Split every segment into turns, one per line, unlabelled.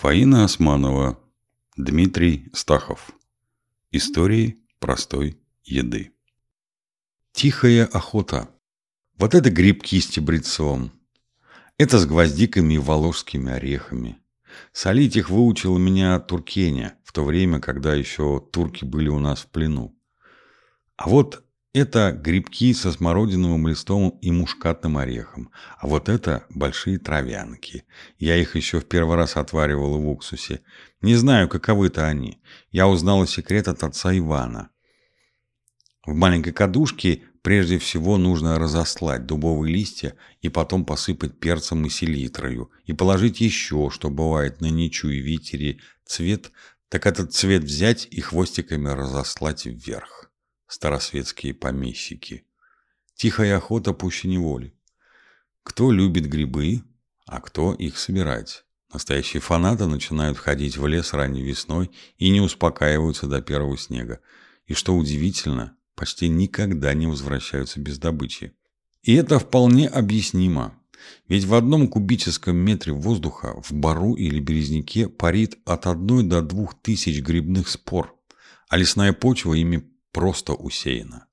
Фаина Османова, Дмитрий Стахов. Истории простой еды. Тихая охота. Вот это грибки с тибрецом. Это с гвоздиками и волжскими орехами. Солить их выучила меня Туркеня, в то время, когда еще турки были у нас в плену. А вот это грибки со смородиновым листом и мушкатным орехом. А вот это большие травянки. Я их еще в первый раз отваривал в уксусе. Не знаю, каковы-то они. Я узнала секрет от отца Ивана. В маленькой кадушке прежде всего нужно разослать дубовые листья и потом посыпать перцем и селитрою. И положить еще, что бывает на ничу и витере, цвет, так этот цвет взять и хвостиками разослать вверх старосветские помещики. Тихая охота пуще неволи. Кто любит грибы, а кто их собирать. Настоящие фанаты начинают ходить в лес ранней весной и не успокаиваются до первого снега. И что удивительно, почти никогда не возвращаются без добычи. И это вполне объяснимо. Ведь в одном кубическом метре воздуха в бару или березняке парит от одной до двух тысяч грибных спор, а лесная почва ими просто усеяна.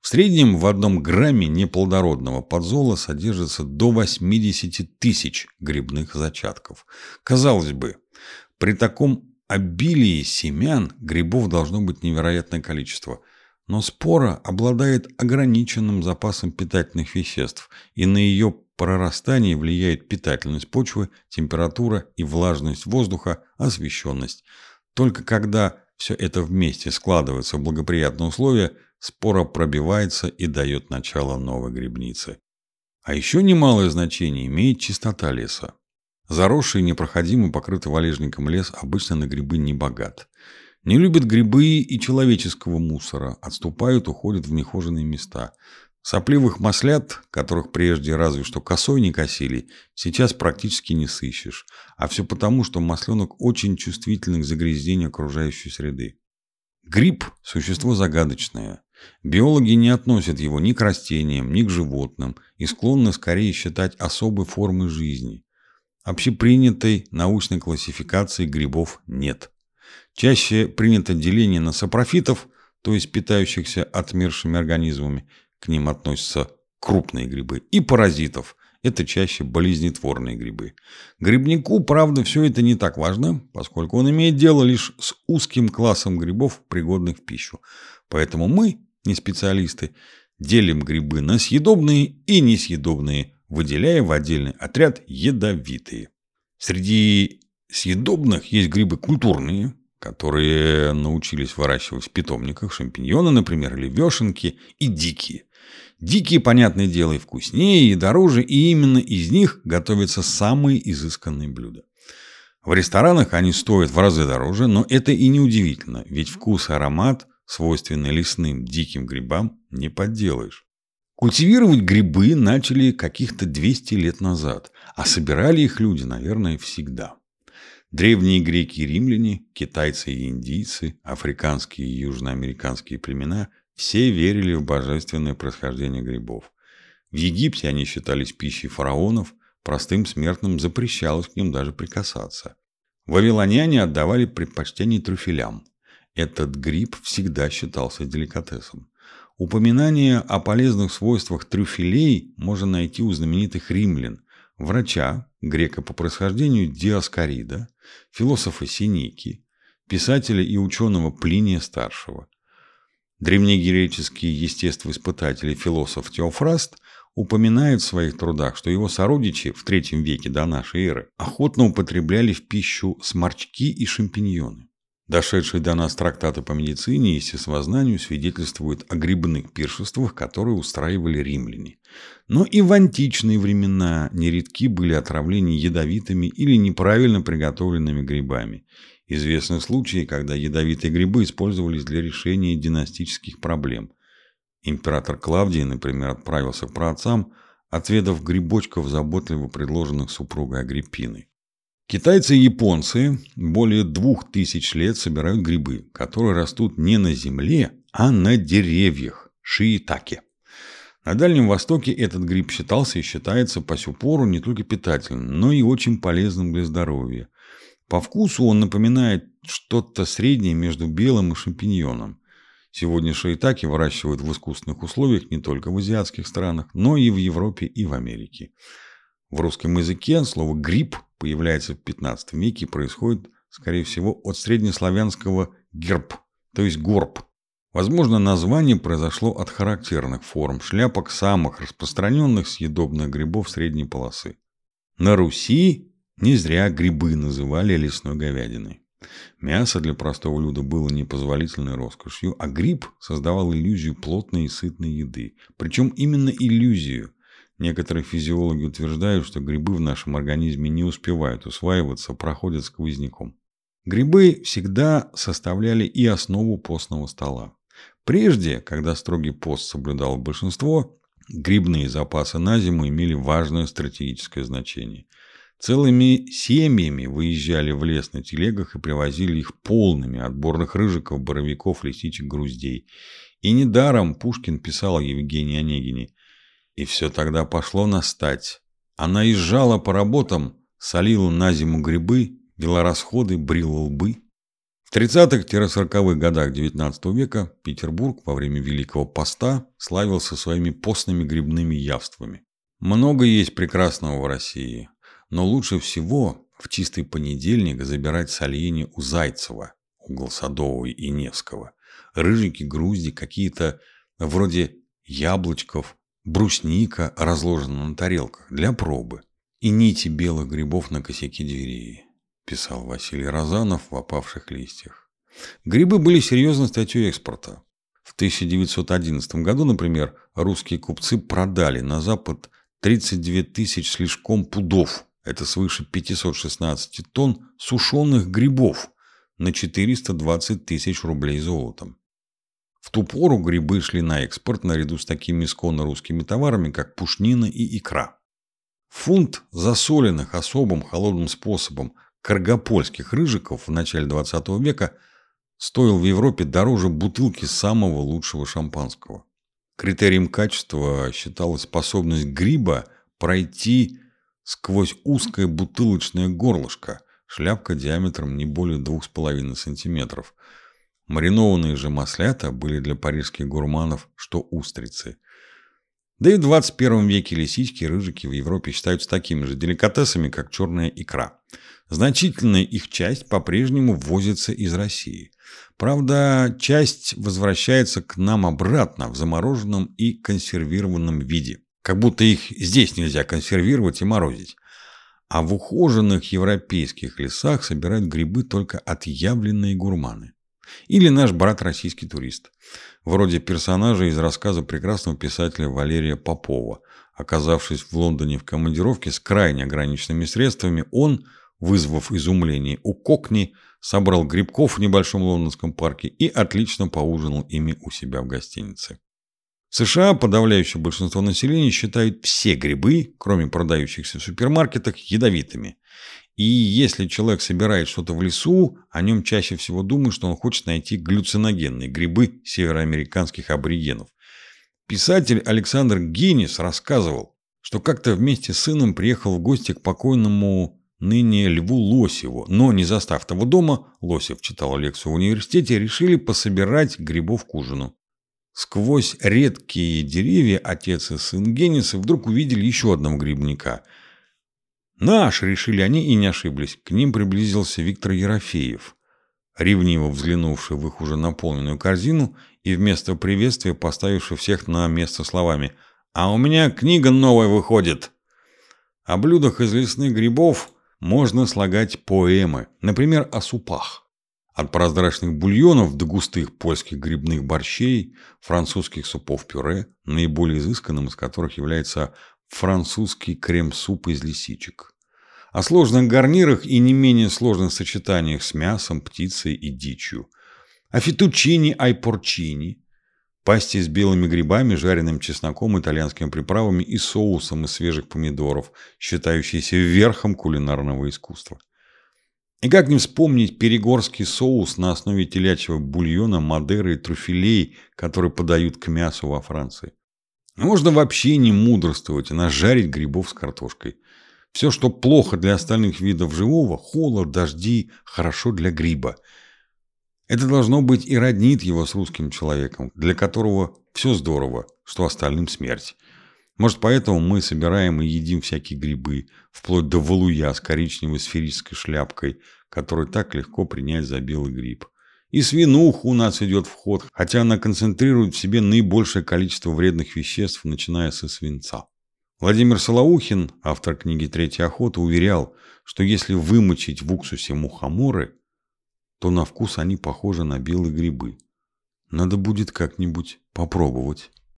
В среднем в одном грамме неплодородного подзола содержится до 80 тысяч грибных зачатков. Казалось бы, при таком обилии семян грибов должно быть невероятное количество. Но спора обладает ограниченным запасом питательных веществ, и на ее прорастание влияет питательность почвы, температура и влажность воздуха, освещенность. Только когда все это вместе складывается в благоприятные условия, спора пробивается и дает начало новой грибнице. А еще немалое значение имеет чистота леса. Заросший, непроходимый, покрытый валежником лес обычно на грибы не богат. Не любят грибы и человеческого мусора, отступают, уходят в нехоженные места. Сопливых маслят, которых прежде разве что косой не косили, сейчас практически не сыщешь. А все потому, что масленок очень чувствителен к загрязнению окружающей среды. Гриб – существо загадочное. Биологи не относят его ни к растениям, ни к животным и склонны скорее считать особой формой жизни. Общепринятой научной классификации грибов нет. Чаще принято деление на сапрофитов, то есть питающихся отмершими организмами, к ним относятся крупные грибы, и паразитов. Это чаще болезнетворные грибы. Грибнику, правда, все это не так важно, поскольку он имеет дело лишь с узким классом грибов, пригодных в пищу. Поэтому мы, не специалисты, делим грибы на съедобные и несъедобные, выделяя в отдельный отряд ядовитые. Среди съедобных есть грибы культурные, которые научились выращивать в питомниках, шампиньоны, например, или вешенки, и дикие. Дикие, понятное дело, и вкуснее, и дороже, и именно из них готовятся самые изысканные блюда. В ресторанах они стоят в разы дороже, но это и не удивительно, ведь вкус и аромат, свойственный лесным диким грибам, не подделаешь. Культивировать грибы начали каких-то 200 лет назад, а собирали их люди, наверное, всегда. Древние греки и римляне, китайцы и индийцы, африканские и южноамериканские племена все верили в божественное происхождение грибов. В Египте они считались пищей фараонов, простым смертным запрещалось к ним даже прикасаться. Вавилоняне отдавали предпочтение трюфелям. Этот гриб всегда считался деликатесом. Упоминание о полезных свойствах трюфелей можно найти у знаменитых римлян, врача, грека по происхождению Диаскорида, философа Синики, писателя и ученого Плиния Старшего – Древнегреческий естествоиспытатель и философ Теофраст упоминает в своих трудах, что его сородичи в III веке до нашей эры охотно употребляли в пищу сморчки и шампиньоны. Дошедшие до нас трактаты по медицине и естествознанию свидетельствуют о грибных пиршествах, которые устраивали римляне. Но и в античные времена нередки были отравления ядовитыми или неправильно приготовленными грибами, Известны случаи, когда ядовитые грибы использовались для решения династических проблем. Император Клавдий, например, отправился к праотцам, отведав грибочков, заботливо предложенных супругой Агриппиной. Китайцы и японцы более двух тысяч лет собирают грибы, которые растут не на земле, а на деревьях – шиитаке. На Дальнем Востоке этот гриб считался и считается по сю пору не только питательным, но и очень полезным для здоровья – По вкусу он напоминает что-то среднее между белым и шампиньоном. Сегодня шиитаки выращивают в искусственных условиях не только в азиатских странах, но и в Европе и в Америке. В русском языке слово «гриб» появляется в 15 веке происходит, скорее всего, от среднеславянского «герб», то есть «горб». Возможно, название произошло от характерных форм шляпок самых распространенных съедобных грибов средней полосы. На Руси не зря грибы называли лесной говядиной. Мясо для простого люда было непозволительной роскошью, а гриб создавал иллюзию плотной и сытной еды. Причем именно иллюзию. Некоторые физиологи утверждают, что грибы в нашем организме не успевают усваиваться, проходят сквозняком. Грибы всегда составляли и основу постного стола. Прежде, когда строгий пост соблюдало большинство, грибные запасы на зиму имели важное стратегическое значение. Целыми семьями выезжали в лес на телегах и привозили их полными отборных рыжиков, боровиков, лисичек, груздей. И недаром Пушкин писал о Онегине. И все тогда пошло настать. Она езжала по работам, солила на зиму грибы, вела расходы, брила лбы. В 30-40-х годах XIX века Петербург во время Великого Поста славился своими постными грибными явствами. Много есть прекрасного в России, но лучше всего в чистый понедельник забирать соленья у Зайцева, угол Садового и Невского. Рыжики, грузди, какие-то вроде яблочков, брусника разложена на тарелках для пробы. И нити белых грибов на косяке двери писал Василий Розанов в «Опавших листьях». Грибы были серьезной статьей экспорта. В 1911 году, например, русские купцы продали на Запад 32 тысяч слишком пудов, это свыше 516 тонн сушеных грибов на 420 тысяч рублей золотом. В ту пору грибы шли на экспорт наряду с такими исконно русскими товарами, как пушнина и икра. Фунт засоленных особым холодным способом каргопольских рыжиков в начале 20 века стоил в Европе дороже бутылки самого лучшего шампанского. Критерием качества считалась способность гриба пройти сквозь узкое бутылочное горлышко, шляпка диаметром не более 2,5 см. Маринованные же маслята были для парижских гурманов, что устрицы – да и в 21 веке лисички и рыжики в Европе считаются такими же деликатесами, как черная икра. Значительная их часть по-прежнему ввозится из России. Правда, часть возвращается к нам обратно в замороженном и консервированном виде. Как будто их здесь нельзя консервировать и морозить. А в ухоженных европейских лесах собирают грибы только отъявленные гурманы. Или наш брат российский турист. Вроде персонажа из рассказа прекрасного писателя Валерия Попова. Оказавшись в Лондоне в командировке с крайне ограниченными средствами, он, вызвав изумление у Кокни, собрал грибков в небольшом лондонском парке и отлично поужинал ими у себя в гостинице. В США подавляющее большинство населения считают все грибы, кроме продающихся в супермаркетах, ядовитыми. И если человек собирает что-то в лесу, о нем чаще всего думают, что он хочет найти галлюциногенные грибы североамериканских аборигенов. Писатель Александр Генис рассказывал, что как-то вместе с сыном приехал в гости к покойному ныне Льву Лосеву, но не застав того дома, Лосев читал лекцию в университете, решили пособирать грибов к ужину. Сквозь редкие деревья отец и сын Гениса вдруг увидели еще одного грибника – Наш, решили они и не ошиблись. К ним приблизился Виктор Ерофеев, ревниво взглянувший в их уже наполненную корзину и вместо приветствия поставивший всех на место словами «А у меня книга новая выходит!» О блюдах из лесных грибов можно слагать поэмы, например, о супах. От прозрачных бульонов до густых польских грибных борщей, французских супов-пюре, наиболее изысканным из которых является французский крем-суп из лисичек. О сложных гарнирах и не менее сложных сочетаниях с мясом, птицей и дичью. О фетучини айпорчини, пасте с белыми грибами, жареным чесноком, итальянскими приправами и соусом из свежих помидоров, считающейся верхом кулинарного искусства. И как не вспомнить перегорский соус на основе телячьего бульона, мадеры и трюфелей, который подают к мясу во Франции. Можно вообще не мудрствовать, а нажарить грибов с картошкой. Все, что плохо для остальных видов живого, холод, дожди, хорошо для гриба. Это должно быть и роднит его с русским человеком, для которого все здорово, что остальным смерть. Может, поэтому мы собираем и едим всякие грибы, вплоть до валуя с коричневой сферической шляпкой, который так легко принять за белый гриб. И свинуха у нас идет в ход, хотя она концентрирует в себе наибольшее количество вредных веществ, начиная со свинца. Владимир Солоухин, автор книги «Третья охота», уверял, что если вымочить в уксусе мухоморы, то на вкус они похожи на белые грибы. Надо будет как-нибудь попробовать.